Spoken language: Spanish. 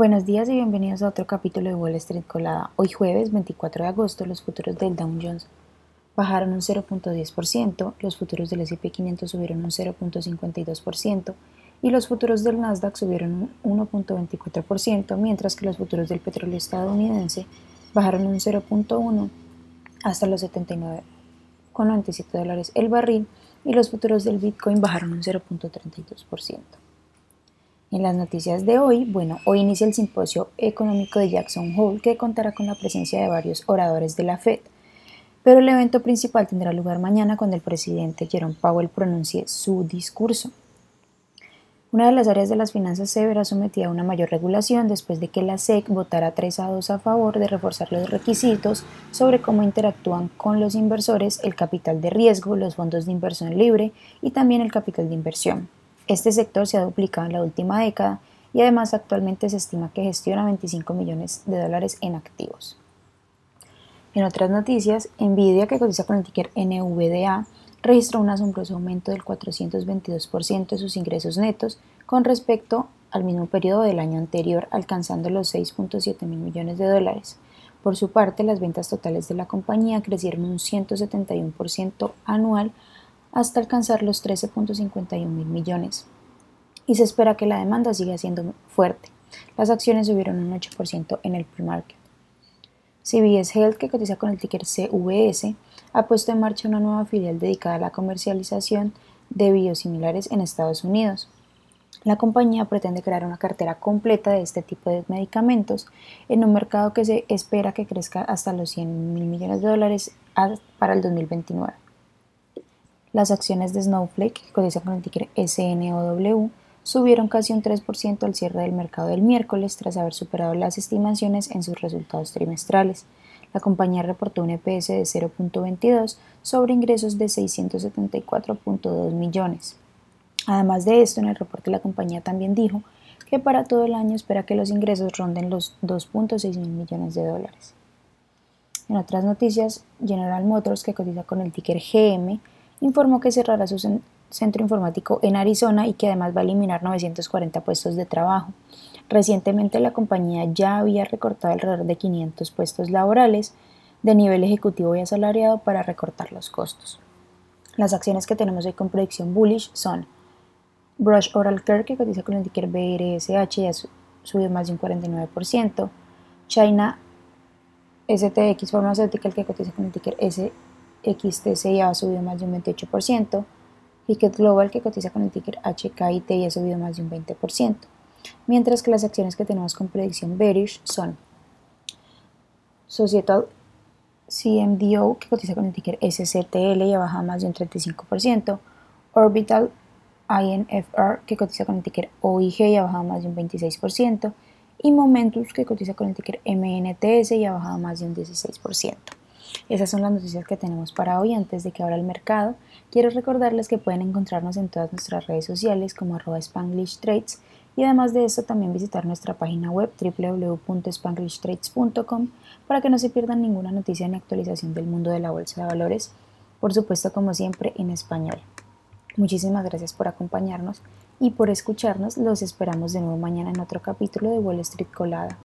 Buenos días y bienvenidos a otro capítulo de Wall Street Colada. Hoy jueves 24 de agosto los futuros del Dow Jones bajaron un 0.10%, los futuros del S&P 500 subieron un 0.52% y los futuros del Nasdaq subieron un 1.24%, mientras que los futuros del petróleo estadounidense bajaron un 0.1 hasta los 79,97 dólares el barril y los futuros del Bitcoin bajaron un 0.32%. En las noticias de hoy, bueno, hoy inicia el simposio económico de Jackson Hole que contará con la presencia de varios oradores de la Fed, pero el evento principal tendrá lugar mañana cuando el presidente Jerome Powell pronuncie su discurso. Una de las áreas de las finanzas se verá sometida a una mayor regulación después de que la SEC votara 3 a 2 a favor de reforzar los requisitos sobre cómo interactúan con los inversores el capital de riesgo, los fondos de inversión libre y también el capital de inversión. Este sector se ha duplicado en la última década y además actualmente se estima que gestiona 25 millones de dólares en activos. En otras noticias, Nvidia, que cotiza con el ticker NVDA, registró un asombroso aumento del 422% de sus ingresos netos con respecto al mismo periodo del año anterior, alcanzando los 6.7 mil millones de dólares. Por su parte, las ventas totales de la compañía crecieron un 171% anual hasta alcanzar los 13.51 mil millones. Y se espera que la demanda siga siendo fuerte. Las acciones subieron un 8% en el pre-market. CBS Health, que cotiza con el ticker CVS, ha puesto en marcha una nueva filial dedicada a la comercialización de biosimilares en Estados Unidos. La compañía pretende crear una cartera completa de este tipo de medicamentos en un mercado que se espera que crezca hasta los 100 mil millones de dólares para el 2029. Las acciones de Snowflake, que cotizan con el ticker SNOW, subieron casi un 3% al cierre del mercado del miércoles tras haber superado las estimaciones en sus resultados trimestrales. La compañía reportó un EPS de 0.22 sobre ingresos de 674.2 millones. Además de esto, en el reporte la compañía también dijo que para todo el año espera que los ingresos ronden los 2.6 mil millones de dólares. En otras noticias, General Motors, que cotiza con el ticker GM, informó que cerrará su centro informático en Arizona y que además va a eliminar 940 puestos de trabajo. Recientemente la compañía ya había recortado alrededor de 500 puestos laborales de nivel ejecutivo y asalariado para recortar los costos. Las acciones que tenemos hoy con predicción bullish son Brush Oral Care, que cotiza con el ticker BRSH y ha subido más de un 49%, China STX Pharmaceutical, que cotiza con el ticker S XTC ha subido más de un 28%, Hicket Global, que cotiza con el ticker HKIT, ha subido más de un 20%, mientras que las acciones que tenemos con predicción bearish son Societal CMDO, que cotiza con el ticker SCTL y ha bajado más de un 35%, Orbital INFR, que cotiza con el ticker OIG y ha bajado más de un 26%, y Momentus, que cotiza con el ticker MNTS y ha bajado más de un 16%. Esas son las noticias que tenemos para hoy antes de que abra el mercado. Quiero recordarles que pueden encontrarnos en todas nuestras redes sociales como arroba Spanglish Trades y además de esto también visitar nuestra página web www.spanglishtrades.com para que no se pierdan ninguna noticia ni actualización del mundo de la bolsa de valores, por supuesto como siempre en español. Muchísimas gracias por acompañarnos y por escucharnos. Los esperamos de nuevo mañana en otro capítulo de Wall Street Colada.